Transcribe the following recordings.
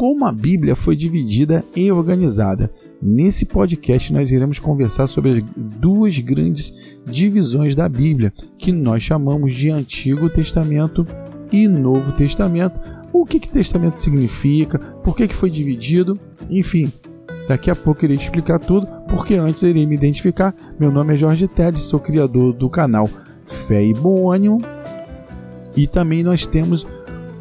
como a Bíblia foi dividida e organizada. Nesse podcast, nós iremos conversar sobre as duas grandes divisões da Bíblia, que nós chamamos de Antigo Testamento e Novo Testamento. O que, que Testamento significa, por que, que foi dividido, enfim. Daqui a pouco irei explicar tudo, porque antes irei me identificar. Meu nome é Jorge Teles, sou criador do canal Fé e Bom Ânimo. E também nós temos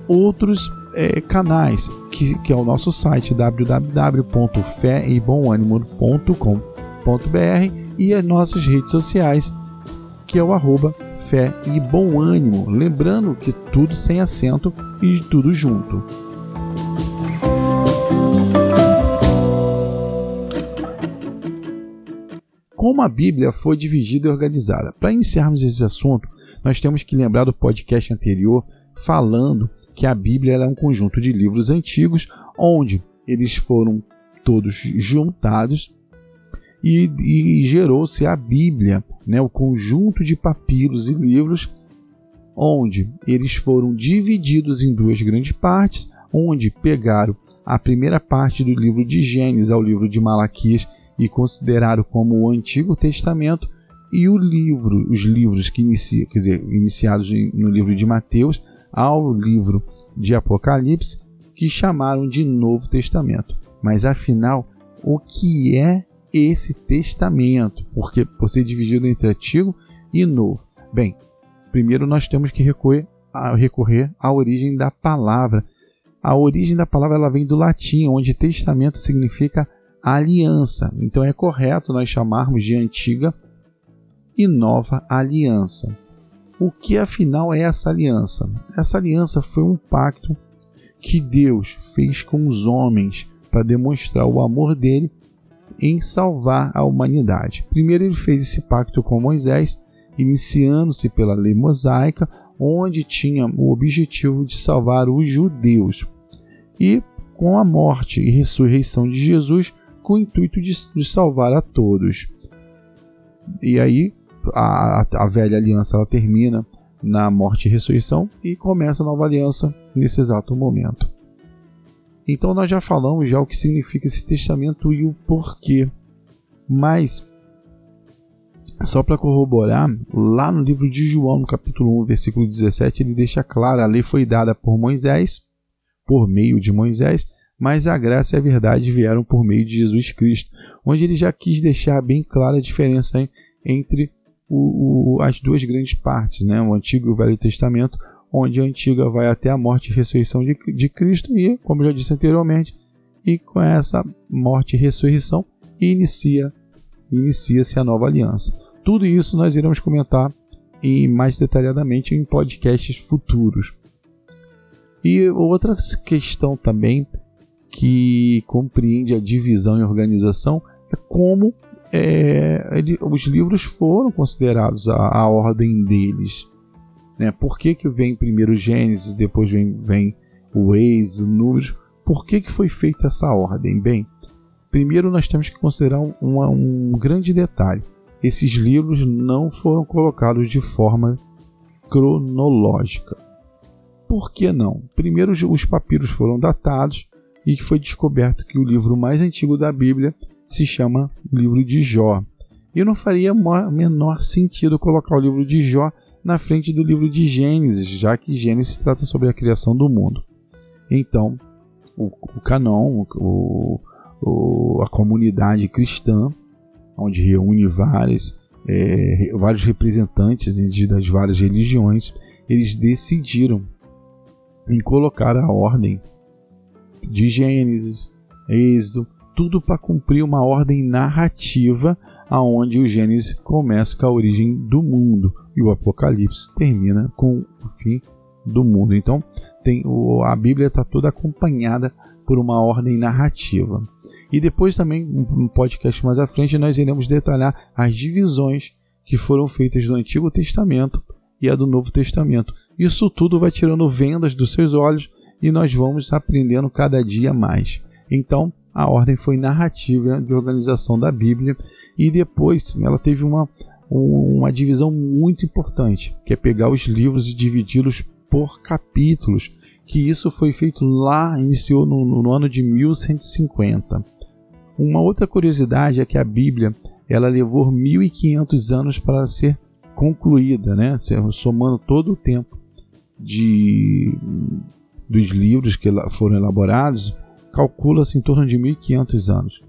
outros é, canais, que, que é o nosso site www.féebomanimo.com.br e as nossas redes sociais, que é o arroba fé e bom ânimo. Lembrando que tudo sem acento e tudo junto. Como a Bíblia foi dividida e organizada? Para iniciarmos esse assunto, nós temos que lembrar do podcast anterior falando que a Bíblia é um conjunto de livros antigos onde eles foram todos juntados e, e gerou-se a Bíblia, né, o conjunto de papiros e livros onde eles foram divididos em duas grandes partes, onde pegaram a primeira parte do livro de Gênesis ao livro de Malaquias e consideraram como o Antigo Testamento e o livro, os livros que inicia, quer dizer, iniciados no livro de Mateus ao livro de Apocalipse, que chamaram de Novo Testamento. Mas afinal, o que é esse testamento? Porque por ser dividido entre Antigo e Novo. Bem, primeiro nós temos que recorrer, a, recorrer à origem da palavra. A origem da palavra ela vem do latim, onde testamento significa aliança. Então é correto nós chamarmos de antiga e nova aliança. O que afinal é essa aliança? Essa aliança foi um pacto que Deus fez com os homens para demonstrar o amor dele em salvar a humanidade. Primeiro, ele fez esse pacto com Moisés, iniciando-se pela lei mosaica, onde tinha o objetivo de salvar os judeus, e com a morte e ressurreição de Jesus, com o intuito de, de salvar a todos. E aí, a, a velha aliança ela termina na morte e ressurreição e começa a nova aliança nesse exato momento. Então nós já falamos já o que significa esse testamento e o porquê. Mas só para corroborar, lá no livro de João, no capítulo 1, versículo 17, ele deixa claro: a lei foi dada por Moisés, por meio de Moisés, mas a graça e a verdade vieram por meio de Jesus Cristo, onde ele já quis deixar bem clara a diferença entre o, o, as duas grandes partes, né? o Antigo e o Velho Testamento, onde a Antiga vai até a morte e ressurreição de, de Cristo, e, como já disse anteriormente, e com essa morte e ressurreição inicia inicia-se a nova aliança. Tudo isso nós iremos comentar e mais detalhadamente em podcasts futuros. E outra questão também que compreende a divisão e organização é como é, ele, os livros foram considerados a, a ordem deles. Né? Por que, que vem primeiro Gênesis, depois vem, vem o Êxodo, Números? Por que, que foi feita essa ordem? Bem, primeiro nós temos que considerar um, um grande detalhe. Esses livros não foram colocados de forma cronológica. Por que não? Primeiro, os papiros foram datados e foi descoberto que o livro mais antigo da Bíblia se chama Livro de Jó. E não faria menor sentido colocar o livro de Jó na frente do livro de Gênesis, já que Gênesis trata sobre a criação do mundo. Então, o, o canon, o, o, a comunidade cristã, onde reúne vários, é, vários representantes das várias religiões, eles decidiram em colocar a ordem de Gênesis, Êxodo, tudo para cumprir uma ordem narrativa aonde o Gênesis começa com a origem do mundo e o Apocalipse termina com o fim do mundo. Então, tem a Bíblia está toda acompanhada por uma ordem narrativa. E depois também, um podcast mais à frente, nós iremos detalhar as divisões que foram feitas do Antigo Testamento e a do Novo Testamento. Isso tudo vai tirando vendas dos seus olhos e nós vamos aprendendo cada dia mais. Então, a ordem foi narrativa de organização da Bíblia e depois ela teve uma, uma divisão muito importante, que é pegar os livros e dividi-los por capítulos, que isso foi feito lá, iniciou no, no ano de 1150. Uma outra curiosidade é que a Bíblia ela levou 1500 anos para ser concluída, né? somando todo o tempo de, dos livros que foram elaborados, calcula-se em torno de 1500 anos.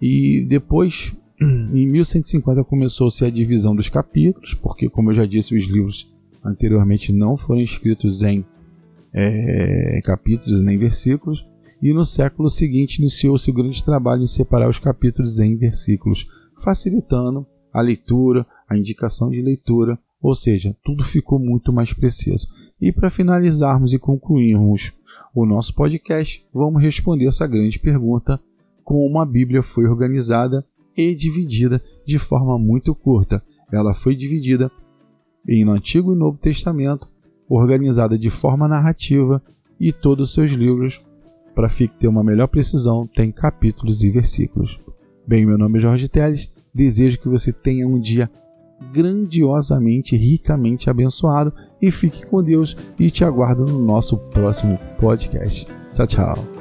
E depois, em 1150, começou-se a divisão dos capítulos, porque, como eu já disse, os livros anteriormente não foram escritos em é, capítulos nem versículos. E no século seguinte iniciou-se o grande trabalho em separar os capítulos em versículos, facilitando a leitura, a indicação de leitura, ou seja, tudo ficou muito mais preciso. E para finalizarmos e concluirmos o nosso podcast, vamos responder essa grande pergunta: como a Bíblia foi organizada e dividida de forma muito curta. Ela foi dividida em Antigo e Novo Testamento, organizada de forma narrativa e todos os seus livros, para ter uma melhor precisão, tem capítulos e versículos. Bem, meu nome é Jorge Teles, desejo que você tenha um dia grandiosamente, ricamente abençoado e fique com Deus e te aguardo no nosso próximo podcast. Tchau, tchau.